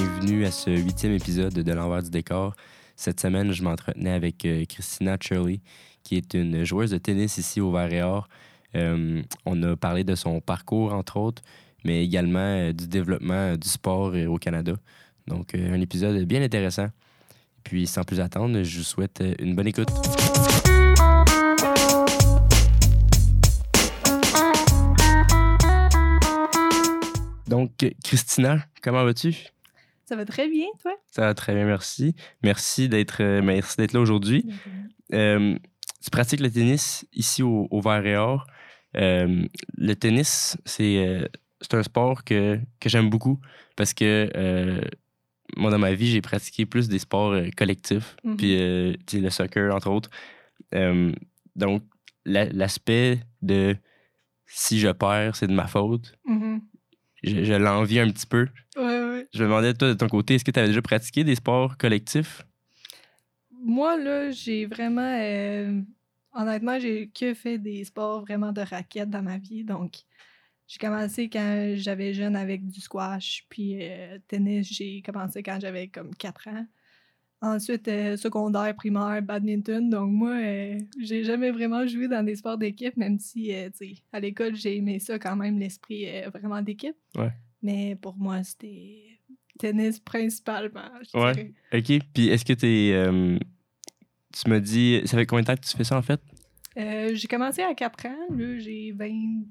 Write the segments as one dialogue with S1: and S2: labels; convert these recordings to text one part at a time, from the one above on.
S1: Bienvenue à ce huitième épisode de L'envers du décor. Cette semaine, je m'entretenais avec euh, Christina Shirley, qui est une joueuse de tennis ici au Vert et Or. Euh, on a parlé de son parcours, entre autres, mais également euh, du développement du sport au Canada. Donc, un épisode bien intéressant. Puis, sans plus attendre, je vous souhaite une bonne écoute. Donc, Christina, comment vas-tu?
S2: Ça va très bien, toi?
S1: Ça va très bien, merci. Merci d'être euh, d'être là aujourd'hui. Euh, tu pratiques le tennis ici au, au Vert et Or. Euh, le tennis, c'est un sport que, que j'aime beaucoup parce que euh, moi, dans ma vie, j'ai pratiqué plus des sports collectifs,
S2: Mhm.
S1: puis euh, le soccer, entre autres. Euh, donc, la- l'aspect de si je perds, c'est de ma faute,
S2: Mhm.
S1: je, je l'envie un petit peu.
S2: Ouais.
S1: Je me demandais, toi, de ton côté, est-ce que tu avais déjà pratiqué des sports collectifs?
S2: Moi, là, j'ai vraiment. euh, honnêtement, j'ai que fait des sports vraiment de raquettes dans ma vie. Donc, j'ai commencé quand j'avais jeune avec du squash. Puis, euh, tennis, j'ai commencé quand j'avais comme 4 ans. Ensuite, euh, secondaire, primaire, badminton. Donc, moi, euh, j'ai jamais vraiment joué dans des sports d'équipe, même si, euh, tu sais, à l'école, j'ai aimé ça quand même, l'esprit vraiment d'équipe.
S1: Ouais.
S2: Mais pour moi, c'était tennis principalement. je
S1: Ouais.
S2: dirais.
S1: OK. Puis est-ce que t'es. euh, tu m'as dit. Ça fait combien de temps que tu fais ça en fait?
S2: Euh, j'ai commencé à 4 ans, là j'ai 20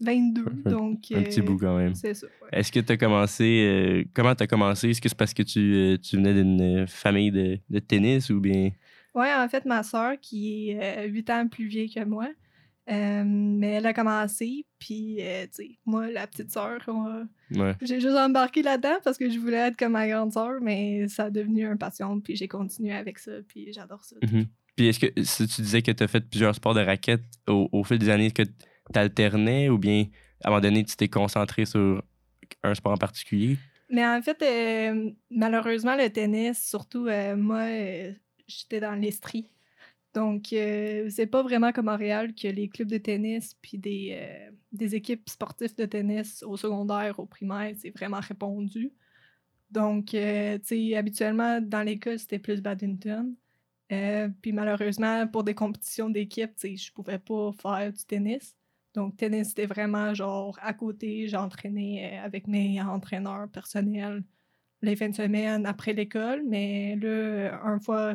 S2: 22,
S1: Un-
S2: donc...
S1: Un petit
S2: euh,
S1: bout quand même.
S2: C'est ça, ouais.
S1: Est-ce que tu as commencé. euh, comment tu as commencé? Est-ce que c'est parce que tu, tu venais d'une famille de, de tennis ou bien?
S2: Ouais, en fait, ma soeur, qui est 8 ans plus vieille que moi, euh, mais elle a commencé, puis, euh, tu sais, moi, la petite sœur,
S1: Ouais.
S2: j'ai juste embarqué là-dedans parce que je voulais être comme ma grande sœur, mais ça a devenu un passion, puis j'ai continué avec ça, puis j'adore ça.
S1: Mhm. Puis est-ce que si tu disais que tu as fait plusieurs sports de raquettes au, au fil des années, est-ce que tu alternais ou bien à un moment donné tu t'es concentré sur un sport en particulier?
S2: Mais en fait, euh, malheureusement, le tennis, surtout euh, moi, euh, j'étais dans l'Estrie. Donc, euh, c'est pas vraiment comme Montréal que les clubs de tennis puis des, euh, des équipes sportives de tennis au secondaire, au primaire, c'est vraiment répandu. Donc, euh, tu sais, habituellement, dans l'école, c'était plus badminton. Puis malheureusement, pour des compétitions d'équipe, tu sais, je pouvais pas faire du tennis. Donc, tennis, c'était vraiment genre à côté. J'entraînais avec mes entraîneurs personnels les fins de semaine après l'école. Mais là, euh, un fois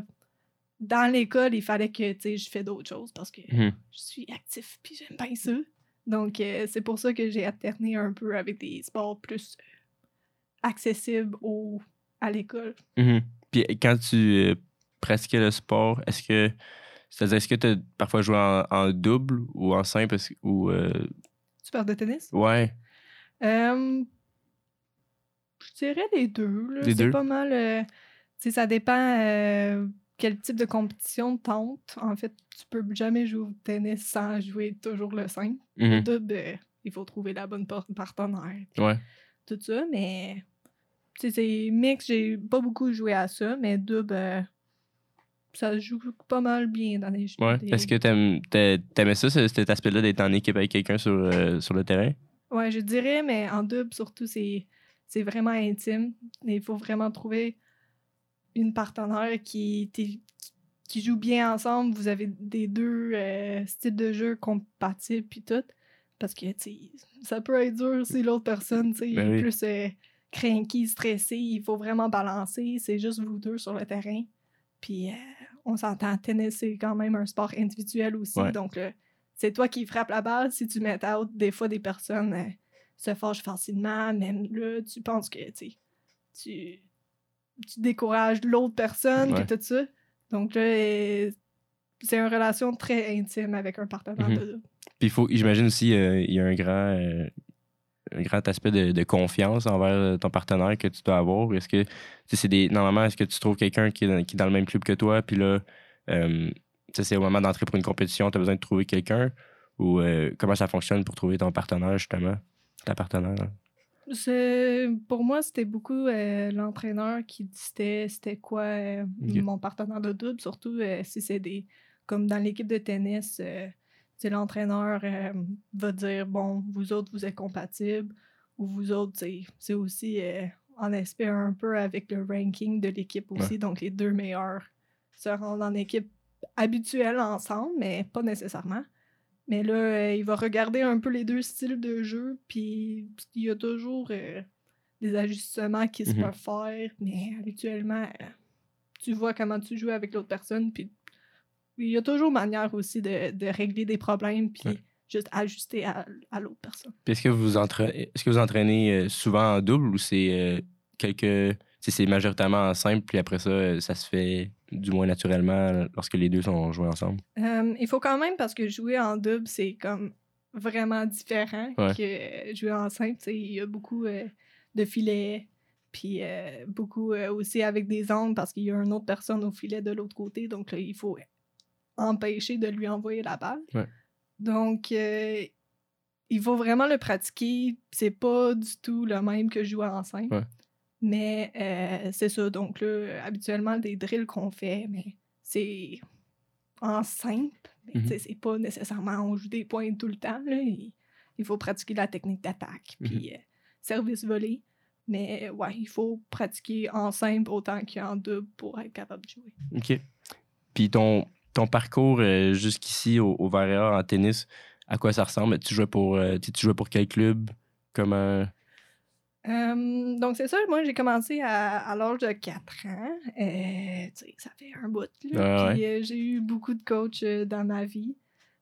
S2: dans l'école, il fallait que tu sais, je fais d'autres choses parce que
S1: Mhm.
S2: je suis actif puis j'aime bien ça. Donc, euh, c'est pour ça que j'ai alterné un peu avec des sports plus euh, accessibles au, à l'école.
S1: Mhm. Puis quand tu euh, pratiquais le sport, est-ce que. C'est-à-dire, est-ce que tu as parfois joué en, en double ou en simple? Ou, euh,
S2: Tu parles de tennis?
S1: ouais.
S2: Euh, je dirais les deux. là.
S1: Les deux?
S2: C'est pas mal. euh, ça dépend euh, quel type de compétition tente? En fait, tu peux jamais jouer au tennis sans jouer toujours le simple. Le
S1: Mhm.
S2: double, euh, il faut trouver la bonne par- partenaire.
S1: Ouais.
S2: Tout ça, mais. C'est mix, j'ai pas beaucoup joué à ça, mais double, euh, ça joue pas mal bien dans les jeux.
S1: Ouais.
S2: des-
S1: Est-ce que t'aimais ça, ce- cet aspect-là, d'être en équipe avec quelqu'un sur, euh, sur le terrain?
S2: Ouais, je dirais, mais en double, surtout, c'est, vraiment intime. Il faut vraiment trouver une partenaire qui, qui joue bien ensemble. Vous avez des deux euh, styles de jeu compatibles, puis tout. Parce que, ça peut être dur si l'autre personne, tu sais,
S1: Ben
S2: est
S1: oui.
S2: plus euh, cranky, stressé. Il faut vraiment balancer. C'est juste vous deux sur le terrain. Puis, euh, on s'entend, tennis, c'est quand même un sport individuel aussi.
S1: Ouais.
S2: Donc, là, c'est toi qui frappes la balle. Si tu mets out, des fois, des personnes euh, se fâchent facilement. Même là, tu penses que, tu sais, tu, décourages l'autre personne,
S1: Ouais.
S2: tout ça. Donc là, euh, c'est une relation très intime avec un partenaire de double.
S1: Puis faut, j'imagine aussi, euh, il y a un grand, euh, un grand aspect de, de confiance envers ton partenaire que tu dois avoir. Est-ce que c'est des. Normalement, est-ce que tu trouves quelqu'un qui, est dans- qui est dans le même club que toi, puis là, euh, c'est au moment d'entrer pour une compétition, tu as besoin de trouver quelqu'un? Ou comment ça fonctionne pour trouver ton partenaire, justement? Ta partenaire. hein?
S2: Pour moi, c'était beaucoup euh, l'entraîneur qui disait c'était quoi euh, mon partenaire de double, surtout euh, si c'est des. Comme dans l'équipe de tennis, c'est l'entraîneur va dire bon, vous autres, vous êtes compatibles, ou vous autres, c'est- aussi en aspect un peu avec le ranking de l'équipe aussi. Donc, les deux meilleurs se rendent en équipe habituelle ensemble, mais pas nécessairement. Mais là, euh, il va regarder un peu les deux styles de jeu, puis il y a toujours euh, des ajustements qui se
S1: Mhm.
S2: peuvent faire, mais habituellement, euh, tu vois comment tu joues avec l'autre personne, puis il y a toujours manière aussi de, de régler des problèmes, puis
S1: Ouais.
S2: juste ajuster à, à l'autre personne.
S1: Puis est-ce que vous entraînez, est-ce que vous entraînez souvent en double ou c'est quelques. c'est majoritairement en simple, puis après ça, ça se fait du moins naturellement lorsque les deux sont joués ensemble?
S2: Euh, il faut quand même, parce que jouer en double, c'est comme vraiment différent
S1: Ouais.
S2: que jouer en simple. Il y a beaucoup euh, de filets, puis euh, beaucoup euh, aussi avec des angles, parce qu'il y a une autre personne au filet de l'autre côté. Donc là, il faut empêcher de lui envoyer la balle.
S1: Ouais.
S2: Donc, il faut vraiment le pratiquer. C'est pas du tout le même que jouer en simple.
S1: Ouais.
S2: Mais euh, c'est ça. Donc là, habituellement, des drills qu'on fait, mais c'est en simple. Mais sais, c'est pas nécessairement on joue des points tout le temps. là. Il, il faut pratiquer la technique d'attaque,
S1: Mhm.
S2: puis euh, service volé. Mais ouais, il faut pratiquer en simple autant qu'en double pour être capable de jouer.
S1: OK. Puis ton, ton parcours euh, jusqu'ici au, au en tennis, à quoi ça ressemble? Tu jouais pour, euh, tu tu jouais pour quel club? Comment.
S2: Euh, donc, c'est ça. Moi, j'ai commencé à, à l'âge de 4 ans. Euh, ça fait un bout. Là.
S1: Ouais,
S2: Puis, euh, j'ai eu beaucoup de coachs euh, dans ma vie.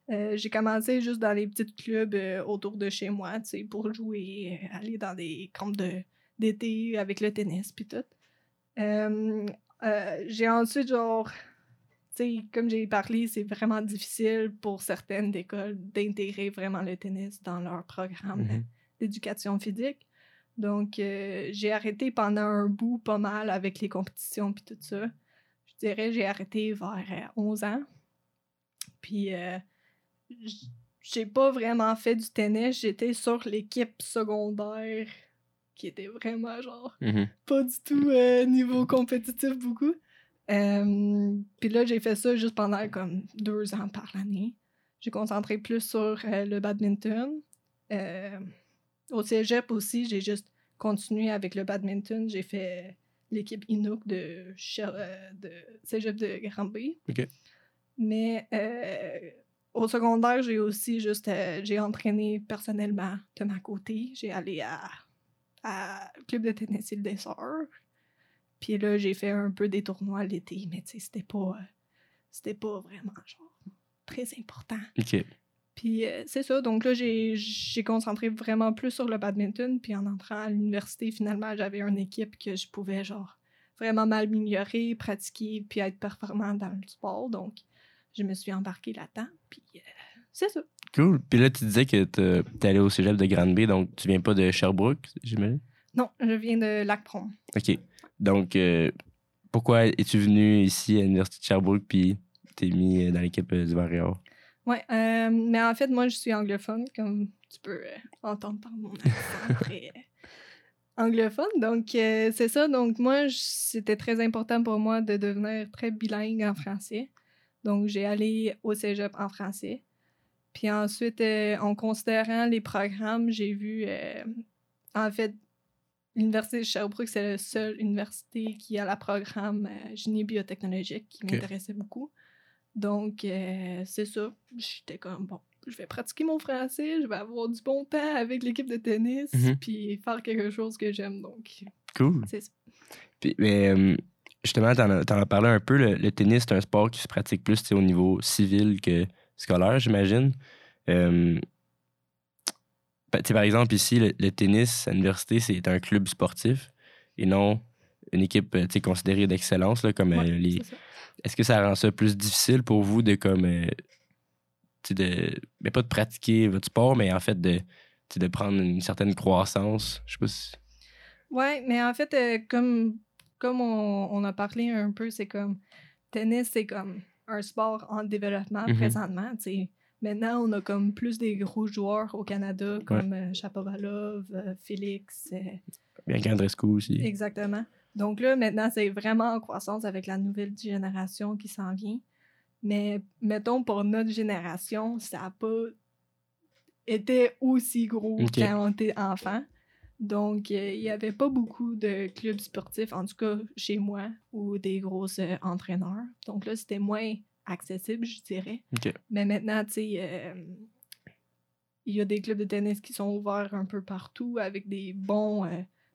S2: J'ai commencé juste dans les petits clubs autour de chez moi, pour jouer, aller dans des camps de- d'été avec le tennis, puis tout. J'ai ensuite, genre, comme j'ai parlé, c'est vraiment difficile pour certaines écoles d'intégrer vraiment le tennis dans leur programme
S1: Mhm.
S2: d'éducation physique. Donc, euh, j'ai arrêté pendant un bout pas mal avec les compétitions puis tout ça. Je dirais, j'ai arrêté vers euh, 11 ans. Puis, euh, j'ai pas vraiment fait du tennis. J'étais sur l'équipe secondaire qui était vraiment genre
S1: Mhm.
S2: pas du tout euh, niveau compétitif beaucoup. Euh, Puis là, j'ai fait ça juste pendant comme deux ans par l'année. J'ai concentré plus sur euh, le badminton. Au cégep aussi, j'ai juste continué avec le badminton. J'ai fait l'équipe Inuk de, euh, de cégep de Granby.
S1: OK.
S2: Mais euh, au secondaire, j'ai aussi juste euh, j'ai entraîné personnellement de ma côté. J'ai allé à, à club de tennis Île des Sœurs. Puis là, j'ai fait un peu des tournois l'été, mais tu sais, c'était pas euh, c'était pas vraiment genre très important.
S1: OK.
S2: Puis euh, c'est ça, donc là, j'ai j'ai concentré vraiment plus sur le badminton. Puis en entrant à l'université, finalement, j'avais une équipe que je pouvais, genre, vraiment m'améliorer, pratiquer, puis être performant dans le sport. Donc, je me suis embarquée là-dedans. Puis euh, c'est ça.
S1: Cool. Puis là, tu disais que t'es t'es allé au cégep de Granby, donc tu viens pas de Sherbrooke, j'imagine?
S2: Non, je viens de Lac-Prom.
S1: OK. Donc, euh, pourquoi es-tu venu ici à l'Université de Sherbrooke puis t'es mis dans l'équipe du Varéor?
S2: Ouais, euh, mais en fait, moi, je suis anglophone, comme tu peux euh, entendre par mon accent très euh, anglophone. Donc, euh, c'est ça. Donc, moi, c'était très important pour moi de devenir très bilingue en français. Donc, j'ai allé au cégep en français. Puis ensuite, en considérant les programmes, j'ai vu, en fait, l'Université de Sherbrooke, c'est la seule université qui a le programme génie biotechnologique qui m'intéressait beaucoup. Donc, euh, c'est ça. J'étais comme, bon, je vais pratiquer mon français, je vais avoir du bon temps avec l'équipe de tennis,
S1: Mhm.
S2: puis faire quelque chose que j'aime. Donc,
S1: Cool.
S2: c'est ça.
S1: Puis, mais, euh, justement, t'en as, t'en as parlé un peu. Le, le tennis, c'est un sport qui se pratique plus au niveau civil que scolaire, j'imagine. Euh, ben, par exemple, ici, le, le tennis à l'université, c'est un club sportif et non une équipe euh, considérée d'excellence, comme euh,
S2: Ouais,
S1: les. Est-ce que ça rend ça plus difficile pour vous de comme euh, de mais pas de pratiquer votre sport, mais en fait de, de prendre une certaine croissance? Je sais pas si.
S2: Ouais, mais en fait, euh, comme, comme on, on a parlé un peu, c'est comme tennis, c'est comme un sport en développement
S1: Mhm.
S2: présentement. Maintenant, on a comme plus des gros joueurs au Canada, comme euh, Shapovalov, euh, Félix.
S1: Bien qu'Andrescu aussi.
S2: Exactement. Donc là, maintenant, c'est vraiment en croissance avec la nouvelle génération qui s'en vient. Mais mettons, pour notre génération, ça n'a pas été aussi gros quand on était enfant. Donc, euh, il n'y avait pas beaucoup de clubs sportifs, en tout cas chez moi, ou des gros euh, entraîneurs. Donc là, c'était moins accessible, je dirais. Mais maintenant, tu sais, euh, il y a des clubs de tennis qui sont ouverts un peu partout avec des bons,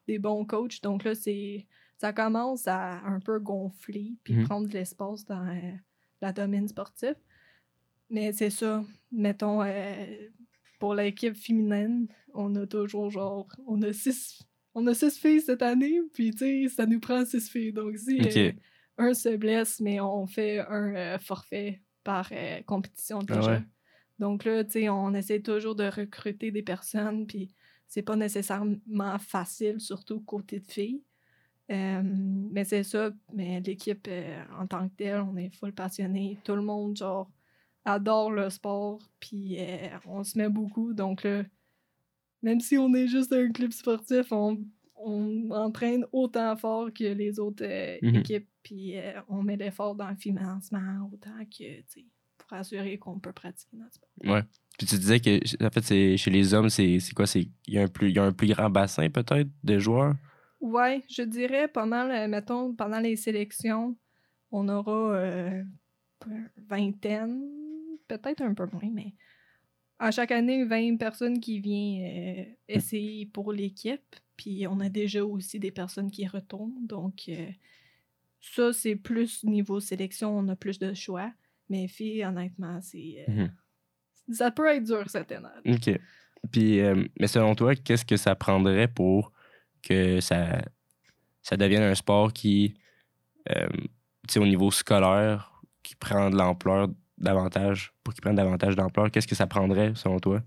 S2: des bons coachs. Donc là, c'est ça commence à un peu gonfler puis
S1: Mhm.
S2: prendre de l'espace dans euh, la domaine sportif. Mais c'est ça, mettons, euh, pour l'équipe féminine, on a toujours genre, on a six, on a six filles cette année, puis tu sais, ça nous prend six filles. Donc si euh, un se blesse, mais on fait un forfait par compétition
S1: Ah
S2: déjà.
S1: ouais.
S2: Donc là, tu sais, on essaie toujours de recruter des personnes, puis c'est pas nécessairement facile, surtout côté de filles. Euh, mais c'est ça, mais l'équipe euh, en tant que telle, on est full passionné. Tout le monde, genre, adore le sport, puis euh, on se met beaucoup. Donc là, même si on est juste un club sportif, on, on entraîne autant fort que les autres euh,
S1: Mhm.
S2: équipes, puis on met l'effort dans le financement autant que, pour assurer qu'on peut pratiquer notre sport.
S1: Ouais. Puis tu disais que, en fait, chez les hommes, c'est, quoi? C'est, il, y a un plus, il y a un plus grand bassin, peut-être, de joueurs?
S2: Ouais, je dirais pendant, le, mettons, pendant les sélections, on aura euh, une vingtaine, peut-être un peu moins, mais à chaque année, 20 personnes qui viennent euh, essayer pour l'équipe. Puis on a déjà aussi des personnes qui retournent. Donc, euh, ça, c'est plus niveau sélection, on a plus de choix. Mais filles, honnêtement, c'est. euh, Ça peut être dur cette année.
S1: OK. Puis, euh, mais selon toi, qu'est-ce que ça prendrait pour que ça, ça devienne un sport qui, euh, au niveau scolaire, qui prend de l'ampleur davantage, pour qu'il prenne davantage d'ampleur, qu'est-ce que ça prendrait, selon toi?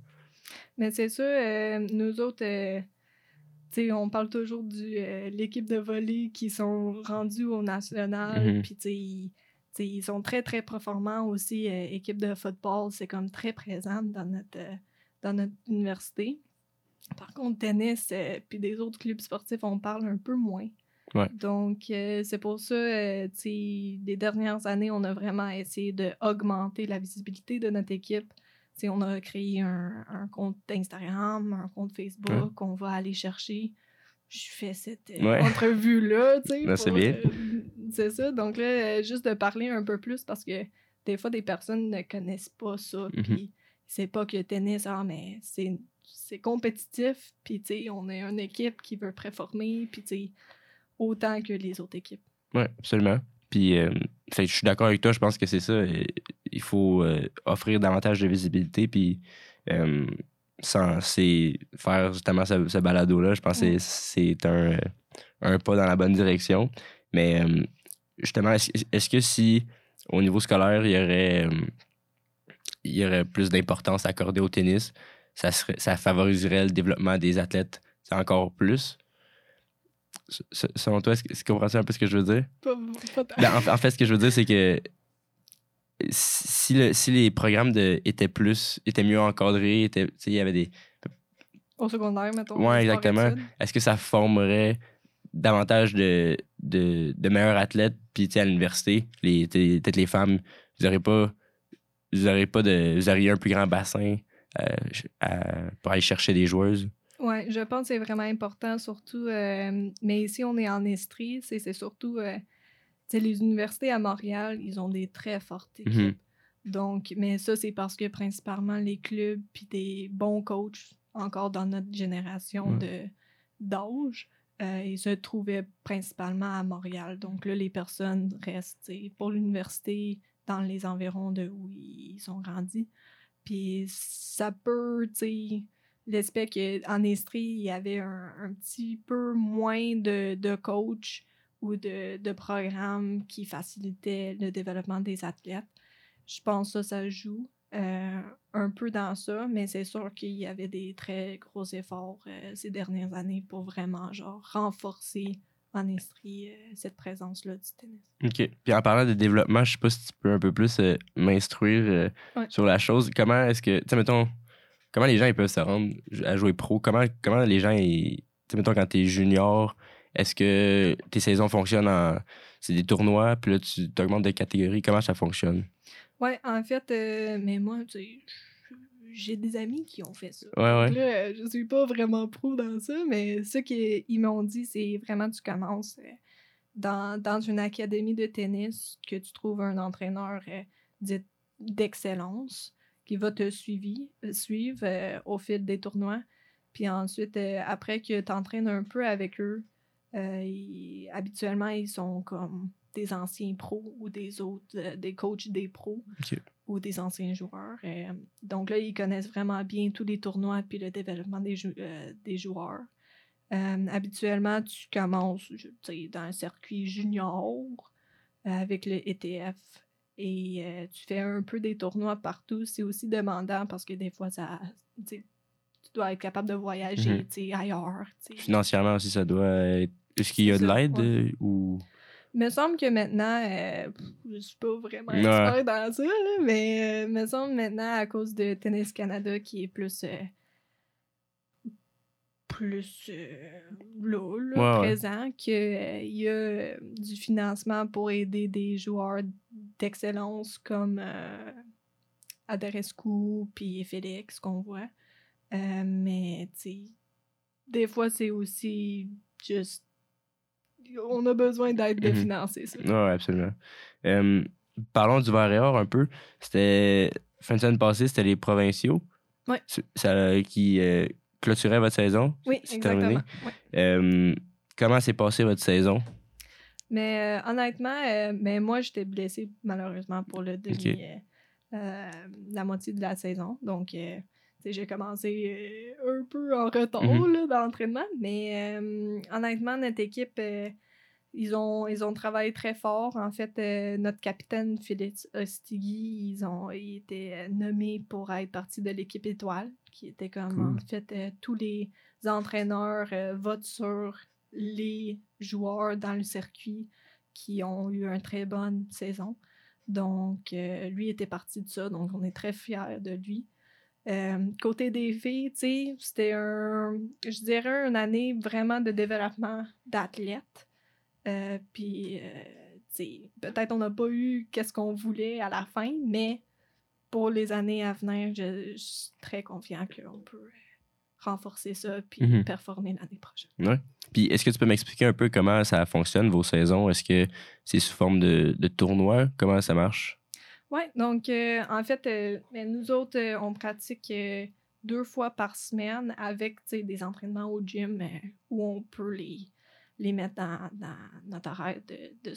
S2: Mais c'est ça, euh, nous autres, euh, on parle toujours de l'équipe de volley qui sont rendus au national,
S1: Mhm.
S2: puis ils- ils sont très, très performants aussi. équipe de football, c'est comme très présente dans notre, dans notre université. Par contre, tennis, euh, puis des autres clubs sportifs, on parle un peu moins.
S1: Ouais.
S2: Donc, euh, c'est pour ça, euh, tu sais, les dernières années, on a vraiment essayé d'augmenter la visibilité de notre équipe. Tu sais, on a créé un, un compte Instagram, un compte Facebook qu'on va aller chercher. Je fais cette euh,
S1: Ouais.
S2: entrevue-là, tu sais.
S1: C'est bien.
S2: euh, c'est ça. Donc là, juste de parler un peu plus parce que des fois, des personnes ne connaissent pas ça.
S1: Mhm.
S2: Puis c'est pas que tennis, ah, mais c'est c'est compétitif. Puis tu sais, on est une équipe qui veut performer. Puis tu sais, autant que les autres équipes.
S1: Oui, absolument. Puis, euh, fait je suis d'accord avec toi, je pense que c'est ça. euh, Il faut euh, offrir davantage de visibilité, puis euh, sans, faire justement ce, ce balado-là, je pense que
S2: Ouais.
S1: c'est c'est un, un pas dans la bonne direction. Mais justement, est-ce que si au niveau scolaire, il y aurait, il y aurait plus d'importance accordée au tennis, ça, serait, ça favoriserait le développement des athlètes encore plus? S- Selon toi, est-ce que est-ce que tu comprends un peu ce que je veux dire? Ben, en, en fait, ce que je veux dire, c'est que si, le- si les programmes de, étaient plus, étaient mieux encadrés, étaient, il y avait des.
S2: Au secondaire, mettons. Sport
S1: exactement. Est-ce que ça formerait davantage de, de, de meilleurs athlètes? Puis, à l'université, peut-être les femmes, vous n'aurez pas, vous pas de, vous auriez un plus grand bassin à- pour aller chercher des joueuses.
S2: Oui, je pense que c'est vraiment important, surtout. euh, mais ici, on est en Estrie, c'est c'est surtout. euh, tu sais, les universités à Montréal, ils ont des très fortes équipes.
S1: Mhm.
S2: Donc, mais ça, c'est parce que principalement les clubs puis des bons coachs, encore dans notre génération de d'âge, euh, ils se trouvaient principalement à Montréal. Donc là, les personnes restent pour l'université dans les environs de où ils sont grandis. Puis ça peut, tu sais, l'aspect qu'en Estrie, il y avait un, petit peu moins de, de coachs ou de, de programmes qui facilitaient le développement des athlètes. Je pense que ça, ça joue. euh, un peu dans ça, mais c'est sûr qu'il y avait des très gros efforts euh, ces dernières années pour vraiment genre renforcer en Estrie euh, cette présence-là du tennis.
S1: OK. Puis en parlant de développement, je sais pas si tu peux un peu plus euh, m'instruire euh,
S2: Ouais.
S1: sur la chose. Comment est-ce que, tu sais, mettons, comment les gens ils peuvent se rendre à jouer pro? Comment, comment les gens, tu sais, mettons, quand t'es junior, est-ce que tes saisons fonctionnent en. C'est des tournois, puis là, tu augmentes de catégorie. Comment ça fonctionne?
S2: Ouais, en fait, euh, mais moi, tu sais, j'ai des amis qui ont fait ça.
S1: Ouais.
S2: Donc là, je suis pas vraiment pro dans ça, mais ce qu'ils m'ont dit, c'est vraiment tu commences euh, dans, dans une académie de tennis que tu trouves un entraîneur euh, d'excellence qui va te suivi- euh, suivre euh, au fil des tournois. Puis ensuite, euh, après que tu entraînes un peu avec eux, euh, ils- habituellement, ils sont comme des anciens pros ou des autres, des coachs des pros. Ou des anciens joueurs. Euh, donc là, ils connaissent vraiment bien tous les tournois puis le développement des, jou- euh, des joueurs. Euh, habituellement, tu commences je- dans un circuit junior avec le ETF et tu fais un peu des tournois partout. C'est aussi demandant parce que des fois, ça, tu dois être capable de voyager tu sais, ailleurs.
S1: Financièrement aussi, ça doit être. Est-ce qu'il y a de l'aide ou?
S2: Il me semble que maintenant, euh, je suis pas vraiment expert dans ça, là, mais euh, me semble maintenant, à cause de Tennis Canada, qui est plus. euh, plus euh, là, là,
S1: Ouais,
S2: présent, qu'il y a euh, du financement pour aider des joueurs d'excellence comme euh, Adarescu puis Félix qu'on voit. Euh, mais, tu sais, des fois, c'est aussi juste. On a besoin d'aide de
S1: Mhm.
S2: financer ça.
S1: Oui, absolument. Euh, parlons du verre et or un peu. C'était. Fin de semaine passée, c'était les provinciaux.
S2: Ouais.
S1: Ça, qui euh, clôturaient votre saison.
S2: Oui,
S1: C'est
S2: exactement.
S1: terminé.
S2: Ouais.
S1: Euh, comment s'est passée votre saison?
S2: Mais euh, honnêtement, euh, mais moi, j'étais blessée malheureusement pour le demi, euh, euh, la moitié de la saison. Donc, euh, j'ai commencé euh, un peu en retard
S1: Mhm.
S2: là, dans l'entraînement. Mais euh, honnêtement, notre équipe, euh, ils, ont, ils ont travaillé très fort. En fait, notre capitaine Félix Ostigui, ils ont il était euh, nommé pour être partie de l'équipe étoile, qui était comme
S1: Cool.
S2: en fait tous les entraîneurs votent sur les joueurs dans le circuit qui ont eu une très bonne saison. Donc, lui était parti de ça, donc on est très fiers de lui. Euh, côté des filles, c'était un, je dirais, une année vraiment de développement d'athlètes. Euh, Puis, euh, peut-être on n'a pas eu qu'est-ce qu'on voulait à la fin, mais pour les années à venir, je, je suis très confiant qu'on peut renforcer ça puis
S1: Mhm.
S2: performer l'année prochaine.
S1: Ouais. Puis est-ce que tu peux m'expliquer un peu comment ça fonctionne, vos saisons? Est-ce que c'est sous forme de, de tournoi? Comment ça marche?
S2: Oui, donc euh, en fait, euh, ben, nous autres, euh, on pratique deux fois par semaine avec des entraînements au gym où on peut les, les mettre dans, dans notre horaire de, de,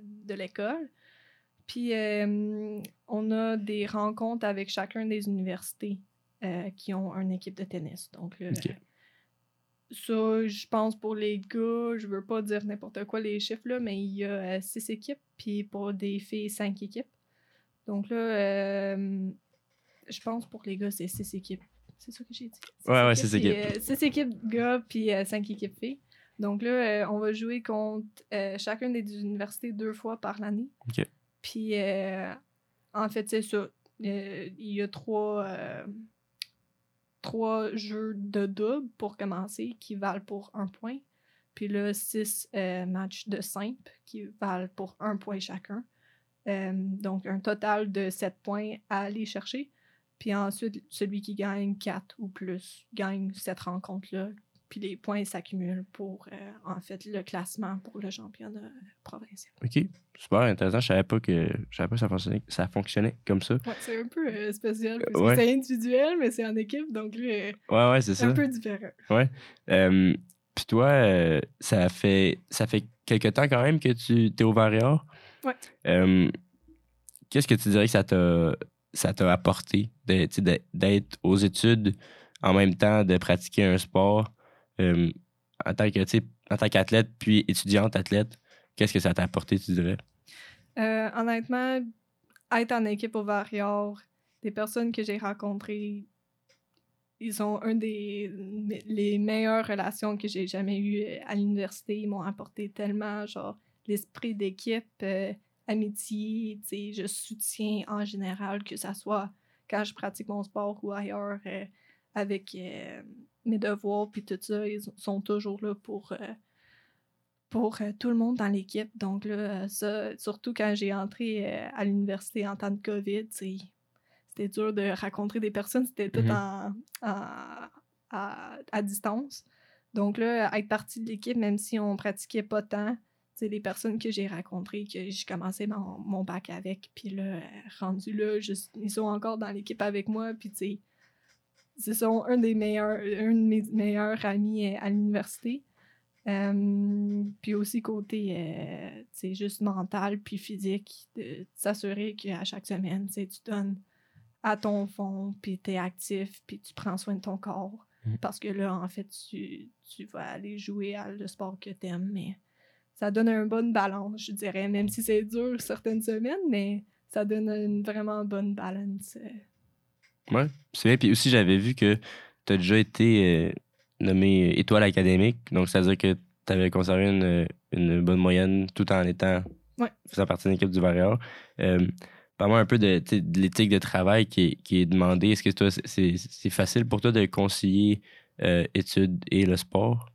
S2: de l'école. Puis on a des rencontres avec chacun des universités qui ont une équipe de tennis. Donc ça, je pense pour les gars, je veux pas dire n'importe quoi les chiffres là, mais il y a six équipes, puis pour des filles, cinq équipes. Donc là, euh, je pense pour les gars, c'est six équipes. C'est ça que j'ai dit? Six
S1: Ouais, ouais, six
S2: puis,
S1: équipes.
S2: euh, six équipes gars, puis euh, cinq équipes filles. Donc là, euh, on va jouer contre euh, chacune des universités deux fois par l'année.
S1: Ok.
S2: Puis, euh, en fait, c'est ça. Euh, il y a trois, euh, trois jeux de double pour commencer qui valent pour un point. Puis là, six euh, matchs de simple qui valent pour un point chacun. Euh, donc, un total de sept points à aller chercher. Puis ensuite, celui qui gagne quatre ou plus gagne cette rencontre-là. Puis les points s'accumulent pour, euh, en fait, le classement pour le championnat provincial.
S1: OK. Super intéressant. Je savais pas que, je savais pas que ça fonctionnait, ça fonctionnait comme ça.
S2: Ouais, c'est un peu euh, spécial parce
S1: Ouais.
S2: que c'est individuel, mais c'est en équipe, donc euh,
S1: Ouais, ouais, c'est ça.
S2: un peu différent.
S1: Euh, Puis toi, euh, ça fait ça fait quelque temps quand même que tu es au Varéor?
S2: Ouais.
S1: Euh, Qu'est-ce que tu dirais que ça t'a ça t'a apporté d'être aux études en même temps de pratiquer un sport? Euh, en tant que en tant qu'athlète puis étudiante athlète? Qu'est-ce que ça t'a apporté, tu dirais?
S2: Euh, honnêtement, être en équipe au Varior, des personnes que j'ai rencontrées, ils ont un des les meilleures relations que j'ai jamais eues euh, à l'université. Ils m'ont apporté tellement, genre, l'esprit d'équipe, euh, amitié, je soutiens en général, que ça soit quand je pratique mon sport ou ailleurs, euh, avec euh, mes devoirs, puis tout ça, ils sont toujours là pour, pour tout le monde dans l'équipe. Donc là, ça, surtout quand j'ai entré à l'université en temps de COVID, c'était dur de rencontrer des personnes, c'était tout
S1: Mhm.
S2: en, en- à, à distance. Donc là, être partie de l'équipe, même si on pratiquait pas tant, c'est les personnes que j'ai rencontrées, que j'ai commencé mon, mon bac avec, puis là, euh, rendu là, ils sont encore dans l'équipe avec moi, puis tu ce sont un des meilleurs, un de mes meilleurs amis euh, à l'université. Euh, puis aussi côté, euh, tu sais, juste mental puis physique, de s'assurer qu'à chaque semaine, tu donnes à ton fond, puis tu es actif, puis tu prends soin de ton corps.
S1: Mhm.
S2: Parce que là, en fait, tu, tu vas aller jouer à le sport que tu aimes, mais ça donne une bonne balance, je dirais, même si c'est dur certaines semaines, mais ça donne une vraiment bonne balance. euh.
S1: Ouais, c'est bien. Puis aussi, j'avais vu que tu as déjà été euh, nommé étoile académique. Donc, c'est-à-dire que tu avais conservé une, une bonne moyenne tout en étant
S2: Ouais.
S1: faisant partie d'une équipe du Varéor. Euh, Parle-moi un peu de, de l'éthique de travail qui est, qui est demandée. Est-ce que c'est- facile pour toi de concilier euh, études et le sport?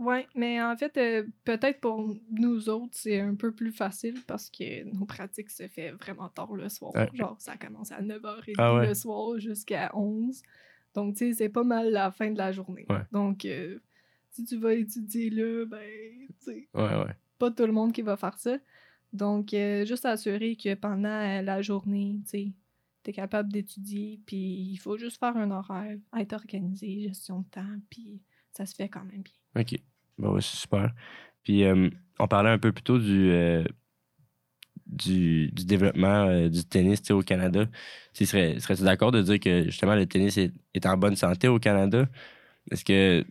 S2: Oui, mais en fait, euh, peut-être pour nous autres, c'est un peu plus facile parce que nos pratiques se fait vraiment tard le soir.
S1: Ouais.
S2: Genre, ça commence à 9h30
S1: Ah ouais.
S2: le soir jusqu'à 11 Donc, tu sais, c'est pas mal la fin de la journée.
S1: Ouais.
S2: Donc, euh, si tu vas étudier là, ben, tu sais,
S1: Ouais, ouais.
S2: pas tout le monde qui va faire ça. Donc, euh, juste assurer que pendant la journée, tu sais, t'es capable d'étudier, puis il faut juste faire un horaire, être organisé, gestion de temps, puis ça se fait quand même bien.
S1: OK. Bon, ouais, c'est super. Puis, euh, on parlait un peu plus tôt du, euh, du, du développement euh, du tennis au Canada. Tu serais, serais-tu d'accord de dire que justement le tennis est, est en bonne santé au Canada? Est-ce que,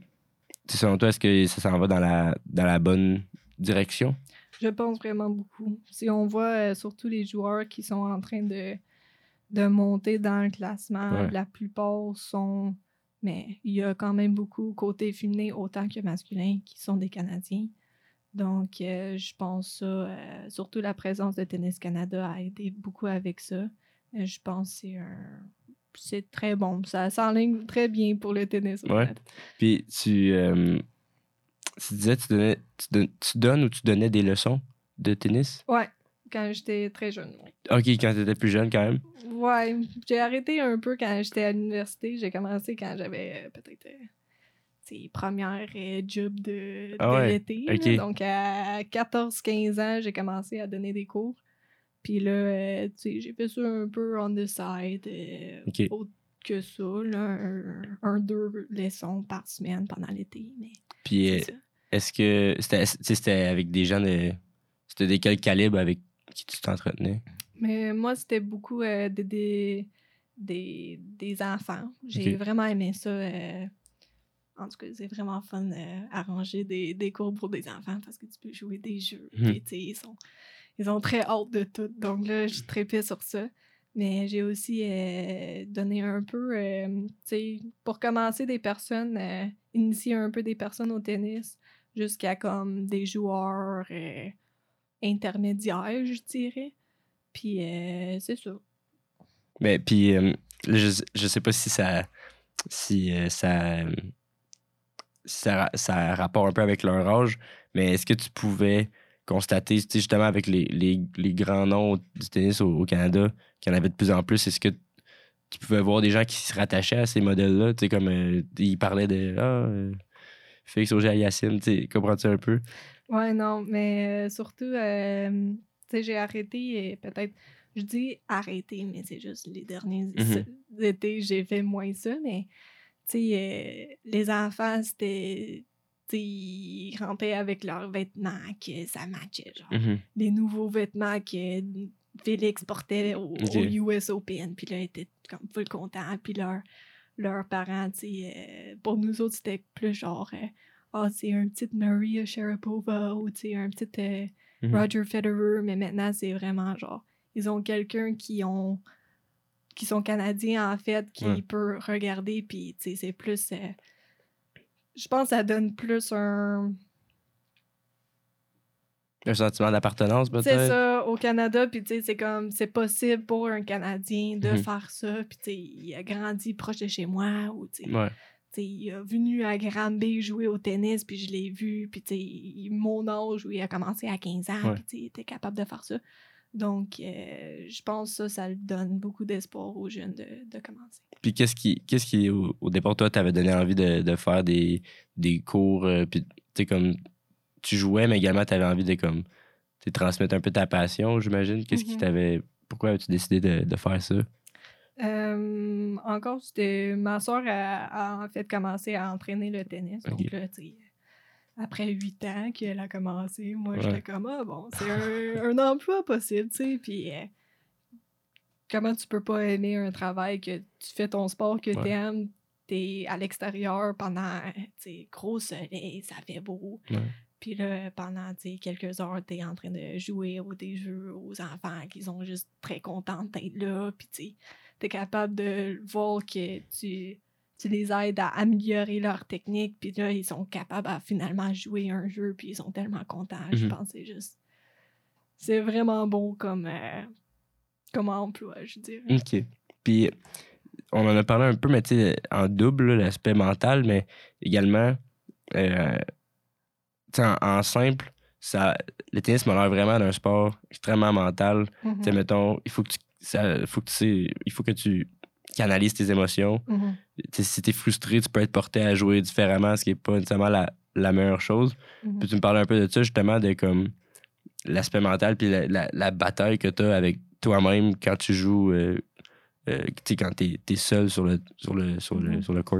S1: selon toi, est-ce que ça s'en va dans la, dans la bonne direction?
S2: Je pense vraiment beaucoup. Si on voit surtout les joueurs qui sont en train de, de monter dans le classement,
S1: Ouais.
S2: la plupart sont. Mais il y a quand même beaucoup côté féminin autant que masculin qui sont des Canadiens. Donc, euh, je pense ça, euh, surtout la présence de Tennis Canada a aidé beaucoup avec ça. Euh, je pense que c'est un. C'est très bon. Ça s'enligne très bien pour le tennis.
S1: Ouais.
S2: Canada.
S1: Puis, tu, tu disais, tu, donnais, tu, don- tu donnes ou tu donnais des leçons de tennis?
S2: Ouais, quand j'étais très jeune. ouais.
S1: OK, quand tu étais plus jeune quand même.
S2: Ouais, j'ai arrêté un peu quand j'étais à l'université. J'ai commencé quand j'avais euh, peut-être euh, ses premières euh, jobs de,
S1: Ah
S2: de l'été. Donc à 14-15 ans, j'ai commencé à donner des cours. Puis là, euh, tu sais, j'ai fait ça un peu on the side. euh,
S1: Ok.
S2: Autre que ça, là, un, un, deux leçons par semaine pendant l'été.
S1: Puis, est-ce que c'était avec des gens de. C'était de quel calibre avec qui tu t'entretenais?
S2: Mais moi, c'était beaucoup euh, des, des, des, des enfants. J'ai vraiment aimé ça. euh, en tout cas, c'est vraiment fun euh, arranger des, des cours pour des enfants parce que tu peux jouer des jeux.
S1: Mhm.
S2: tu sais, ils, sont, ils ont très hâte de tout. Donc là, je trépais sur ça. Mais j'ai aussi euh, donné un peu, tu sais, pour commencer des personnes, initier un peu des personnes au tennis jusqu'à comme des joueurs intermédiaires, je dirais. Puis euh, c'est ça.
S1: Mais puis, euh, je, je sais pas si ça. Si euh, ça. ça, ça rapport un peu avec leur âge, mais est-ce que tu pouvais constater, justement, avec les, les, les grands noms du tennis au, au Canada, qu'il y en avait de plus en plus, est-ce que tu pouvais voir des gens qui se rattachaient à ces modèles-là? Tu sais, comme ils parlaient de Ah, Félix Auger comprends-tu un peu?
S2: Ouais, non, mais euh, surtout, euh, tu sais, j'ai arrêté, et peut-être, je dis arrêté, mais c'est juste les derniers
S1: Mhm.
S2: étés, j'ai fait moins ça, mais tu sais, euh, les enfants, c'était, tu sais, ils rentraient avec leurs vêtements, que ça matchait, genre,
S1: Mhm.
S2: les nouveaux vêtements que Félix portait au,
S1: Ok.
S2: au US Open, puis là, ils étaient comme full contents, puis leurs leurs parents, tu sais, pour nous autres, c'était plus genre, euh, ah, c'est un petit Maria Sharapova ou un petit euh,
S1: Mhm.
S2: Roger Federer, mais maintenant, c'est vraiment genre, ils ont quelqu'un qui ont qui sont canadiens, en fait, qui
S1: Ouais.
S2: peut regarder, puis, tu sais, c'est plus... euh, je pense que ça donne plus un...
S1: Un sentiment d'appartenance,
S2: C'est
S1: peut-être?
S2: ça, au Canada, puis tu sais, c'est comme, c'est possible pour un Canadien de
S1: Mhm.
S2: faire ça, puis tu sais, il a grandi proche de chez moi, ou tu sais,
S1: Ouais.
S2: Sais, il est venu à Granby jouer au tennis, puis je l'ai vu, puis tu sais, mon âge, où il a commencé à 15 ans,
S1: Ouais.
S2: puis tu sais, il était capable de faire ça. Donc, euh, je pense que ça, ça donne beaucoup d'espoir aux jeunes de, de commencer.
S1: Puis qu'est-ce qui, qu'est-ce qui au, au départ, toi, t'avait donné envie de, de faire des, des cours, euh, puis tu sais, comme, tu jouais, mais également, t'avais envie de, comme, transmettre un peu ta passion, j'imagine. Qu'est-ce qui
S2: Mhm.
S1: t'avait, pourquoi as-tu décidé de, de faire ça?
S2: Euh, ma soeur a, a en fait commencé à entraîner le tennis. Donc là, tu après huit ans qu'elle a commencé, moi,
S1: Ouais.
S2: j'étais comme, ah bon, c'est un, un emploi possible, tu sais. Puis euh, comment tu peux pas aimer un travail que tu fais ton sport que
S1: Ouais.
S2: t'aimes, t'es à l'extérieur pendant, tu sais, gros soleil, ça fait beau.
S1: Ouais.
S2: Puis là, pendant tu sais, quelques heures, t'es en train de jouer ou des jeux aux enfants qui sont juste très contents d'être là. Puis tu t'es capable de voir que tu, tu les aides à améliorer leur technique. Puis là, ils sont capables à finalement jouer un jeu. Puis ils sont tellement contents. Je
S1: Mhm.
S2: pense que c'est juste. C'est vraiment beau comme, euh, comme emploi, je dirais.
S1: OK. Puis, on en a parlé un peu, mais tu sais, en double, l'aspect mental, mais également, euh, tu sais, en, en simple, ça, le tennis m'a l'air vraiment d'un sport extrêmement mental.
S2: Mhm.
S1: Tu sais, mettons, il faut que tu, ça, faut que tu sais, il faut que tu canalises tes émotions.
S2: Mhm.
S1: Tu sais, si t'es frustré, tu peux être porté à jouer différemment, ce qui n'est pas nécessairement la, la meilleure chose.
S2: Mhm.
S1: Puis tu me parles un peu de ça, justement, de comme l'aspect mental, puis la, la- la bataille que tu as avec toi-même quand tu joues, euh, euh, tu sais, quand tu es, seul sur le, sur le, sur le,
S2: Mhm.
S1: sur le court?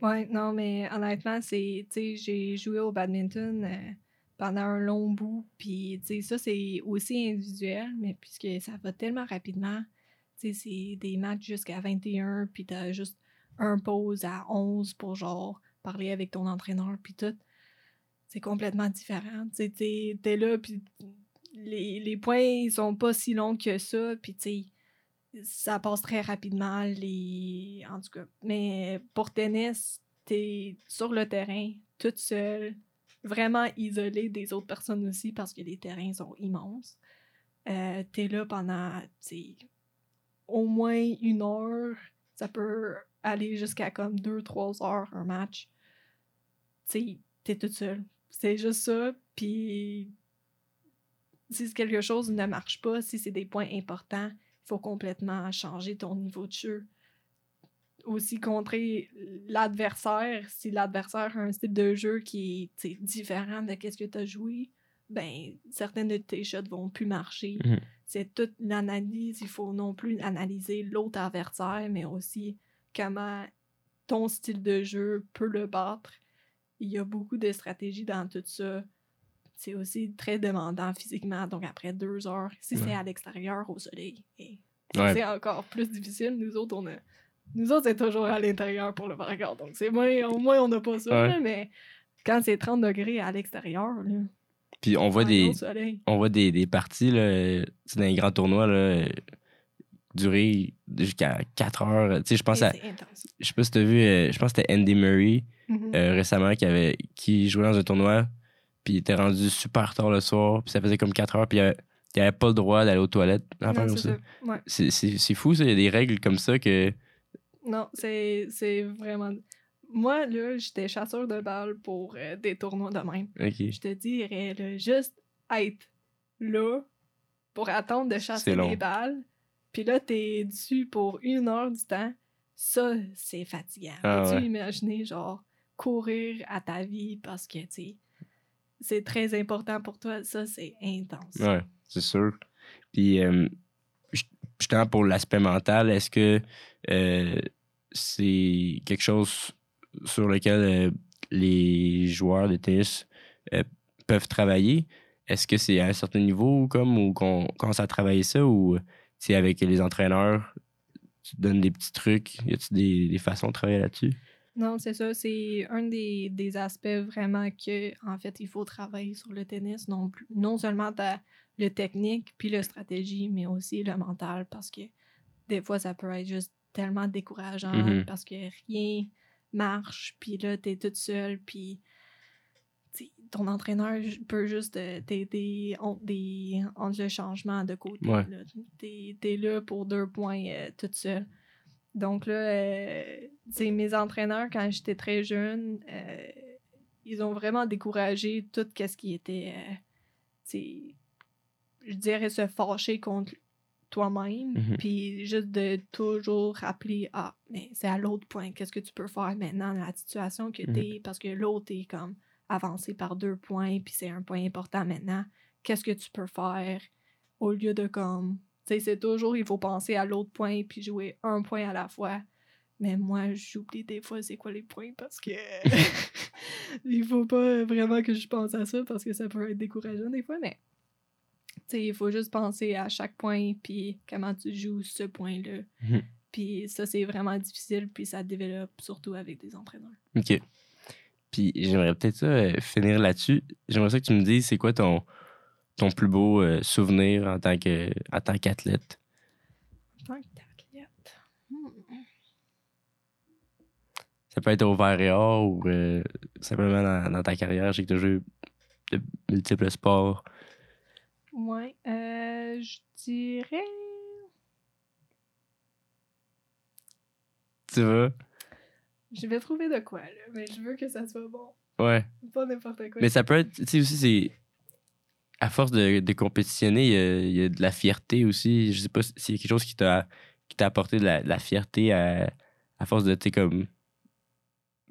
S2: Ouais, non, mais honnêtement, c'est, tu sais, j'ai joué au badminton euh, pendant un long bout, puis, tu sais, ça, c'est aussi individuel, mais puisque ça va tellement rapidement, tu sais, c'est des matchs jusqu'à 21, puis t'as juste un pause à 11 pour, genre, parler avec ton entraîneur, puis tout. C'est complètement différent. Tu sais, t'es, t'es là, puis les, les points, ils sont pas si longs que ça, puis, tu sais, ça passe très rapidement, les... en tout cas. Mais pour tennis, t'es sur le terrain, toute seule, vraiment isolée des autres personnes aussi parce que les terrains sont immenses. Euh, t'es là pendant, tu au moins une heure. Ça peut aller jusqu'à comme deux, trois heures un match. Tu t'es toute seule. C'est juste ça, puis si quelque chose ne marche pas, si c'est des points importants, il faut complètement changer ton niveau de jeu. Aussi contrer l'adversaire, si l'adversaire a un style de jeu qui est différent de ce que tu as joué, ben certaines de tes shots vont plus marcher.
S1: Mhm.
S2: C'est toute l'analyse, il faut non plus analyser l'autre adversaire, mais aussi comment ton style de jeu peut le battre. Il y a beaucoup de stratégies dans tout ça. C'est aussi très demandant physiquement. Donc, après deux heures, si c'est à l'extérieur, au soleil, et
S1: Ouais.
S2: c'est encore plus difficile. Nous autres, on a... Nous autres, c'est toujours à l'intérieur pour le regard. Donc, c'est moins... au moins, on n'a pas ça.
S1: Ouais.
S2: là, mais quand c'est 30 degrés à l'extérieur, là,
S1: Puis on voit des, on voit des, des parties là, dans les grands tournois là, durer jusqu'à 4 heures. Tu sais, je pense à. Je sais pas si t'as vu, euh, je pense que c'était Andy Murray
S2: Mhm.
S1: euh, récemment qui, avait, qui jouait dans un tournoi, puis il était rendu super tard le soir, puis ça faisait comme 4 heures, puis il avait, il avait pas le droit d'aller aux toilettes.
S2: Ouais.
S1: C'est fou, ça. Il y a des règles comme ça que.
S2: Non, c'est vraiment. Moi, là, j'étais chasseur de balles pour euh, des tournois de même. Je te dirais, là, juste être là pour attendre de chasser des balles, puis là, t'es dû pour une heure du temps, ça, c'est fatigant.
S1: Ah
S2: Peux-tu
S1: ouais.
S2: imaginer, genre, courir à ta vie parce que, tu c'est très important pour toi, ça, c'est intense.
S1: Ouais, c'est sûr. Puis, euh, ju- justement, pour l'aspect mental, est-ce que euh, c'est quelque chose sur lequel euh, les joueurs de tennis euh, peuvent travailler? Est-ce que c'est à un certain niveau, comme, ou qu'on commence à travailler ça, ou c'est avec les entraîneurs, tu donnes des petits trucs? Y a-t-il des, façons de travailler là-dessus?
S2: Non, c'est ça. C'est un des, des aspects vraiment que, en fait, il faut travailler sur le tennis. Non, plus, non seulement ta- le technique puis la stratégie, mais aussi le mental parce que des fois, ça peut être juste tellement décourageant
S1: Mhm.
S2: parce que rien marche, puis là, t'es toute seule, puis ton entraîneur peut juste euh, t'aider entre, des- le changement de côté.
S1: Ouais.
S2: T'es là pour deux points euh, toute seule. Donc là, euh, mes entraîneurs, quand j'étais très jeune, euh, ils ont vraiment découragé tout ce qui était, je dirais, se fâcher contre toi-même,
S1: Mhm.
S2: puis juste de toujours rappeler, ah, mais c'est à l'autre point, qu'est-ce que tu peux faire maintenant dans la situation que
S1: Mhm.
S2: t'es, parce que l'autre est comme avancé par deux points, puis c'est un point important maintenant, qu'est-ce que tu peux faire au lieu de comme, tu sais, c'est toujours, il faut penser à l'autre point, puis jouer un point à la fois. Mais moi, j'oublie des fois c'est quoi les points parce que il faut pas vraiment que je pense à ça parce que ça peut être décourageant des fois, mais il faut juste penser à chaque point puis comment tu joues ce point-là.
S1: Mhm.
S2: Puis ça, c'est vraiment difficile, puis ça développe surtout avec des entraîneurs.
S1: OK. Puis j'aimerais peut-être ça euh, finir là-dessus. J'aimerais ça que tu me dises c'est quoi ton, ton plus beau euh, souvenir en tant que en tant qu'athlète?
S2: En tant qu'athlète. hmm.
S1: Ça peut être au vert et or ou euh, simplement dans, dans ta carrière. Je sais que tu as joué de multiples sports.
S2: Ouais, euh, je dirais.
S1: Tu vois?
S2: Je vais trouver de quoi, là, mais je veux que ça soit bon.
S1: Ouais.
S2: Pas n'importe quoi.
S1: Mais ça peut être, tu sais, aussi, c'est. À force de, de compétitionner, il y, a, il y a de la fierté aussi. Je sais pas s'il y a quelque chose qui t'a qui t'a apporté de la, de la fierté à, à force de, tu comme.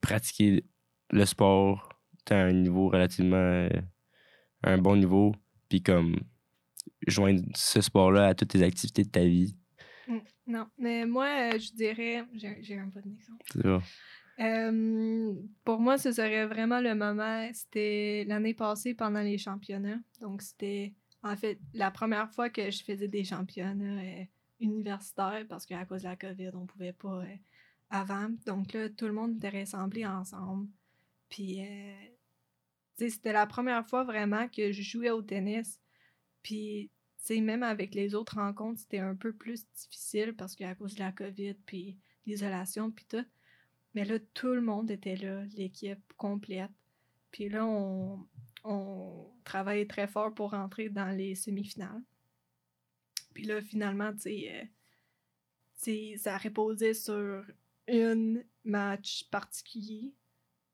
S1: pratiquer le sport à un niveau relativement. euh, un bon niveau, puis comme. Joindre ce sport-là à toutes tes activités de ta vie?
S2: Non, mais moi, euh, je dirais. J'ai un bon exemple.
S1: Tu vois?
S2: Euh, pour moi, ce serait vraiment le moment. C'était l'année passée pendant les championnats. Donc, c'était en fait la première fois que je faisais des championnats euh, universitaires parce qu'à cause de la COVID, on pouvait pas euh, avant. Donc là, tout le monde était rassemblé ensemble. Puis, c'était la première fois vraiment que je jouais au tennis. Puis, même avec les autres rencontres, c'était un peu plus difficile parce qu'à cause de la COVID, puis l'isolation, puis tout. Mais là, tout le monde était là, l'équipe complète. Puis là, on, on travaillait très fort pour rentrer dans les semi-finales. Puis là, finalement, euh, ça reposait sur un match particulier.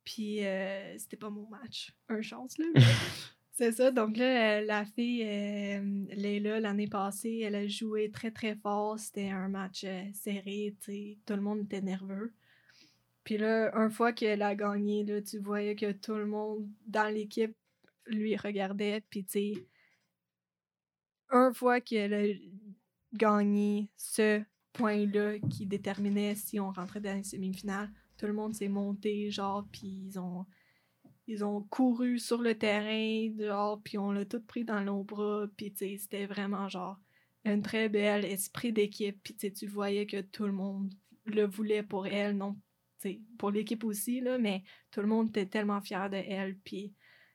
S2: Puis euh, c'était pas mon match. Un chance, là. C'est ça. Donc là, euh, la fille, euh, Leila, l'année passée, elle a joué très, très fort. C'était un match euh, serré, tu sais. Tout le monde était nerveux. Puis là, une fois qu'elle a gagné, là, tu voyais que tout le monde dans l'équipe lui regardait. Puis tu sais, une fois qu'elle a gagné ce point-là qui déterminait si on rentrait dans les semi-finales, tout le monde s'est monté, genre, puis ils ont, ils ont couru sur le terrain, genre, puis on l'a tout pris dans nos bras, puis c'était vraiment, genre, un très bel esprit d'équipe, puis tu voyais que tout le monde le voulait pour elle, non, tu sais, pour l'équipe aussi, là, mais tout le monde était tellement fier de elle, puis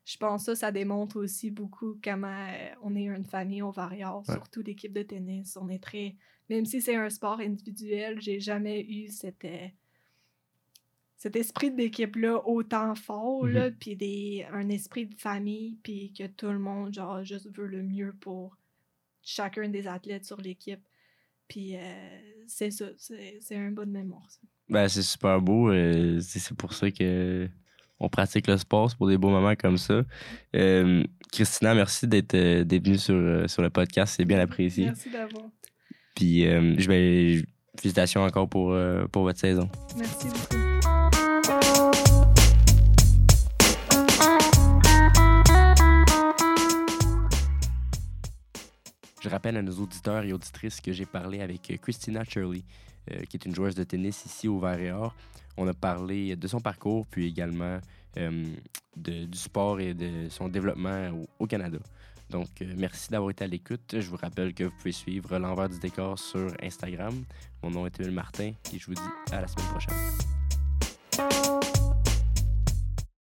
S2: je pense que ça, ça démontre aussi beaucoup comment euh, on est une famille au
S1: Ouais.
S2: surtout l'équipe de tennis. On est très. Même si c'est un sport individuel, j'ai jamais eu cette, euh, cet esprit d'équipe-là autant fort,
S1: Mhm.
S2: puis un esprit de famille, puis que tout le monde, genre, juste veut le mieux pour chacun des athlètes sur l'équipe. Puis euh, c'est ça, c'est un bon mémoire, ça.
S1: Ben, c'est super beau. euh, c'est pour ça que on pratique le sport, pour des beaux moments comme ça. Euh, Christina, merci d'être euh, venue sur, sur le podcast. C'est bien apprécié.
S2: Merci d'avoir.
S1: Puis, je vais. Félicitations encore pour, pour votre saison.
S2: Merci beaucoup.
S1: Je rappelle à nos auditeurs et auditrices que j'ai parlé avec euh, Christina Shirley, euh, qui est une joueuse de tennis ici au Vert et Or. On a parlé de son parcours, puis également euh, du sport et de son développement au, Canada. Donc, merci d'avoir été à l'écoute. Je vous rappelle que vous pouvez suivre l'envers du décor sur Instagram. Mon nom est Emile Martin et je vous dis à la semaine prochaine.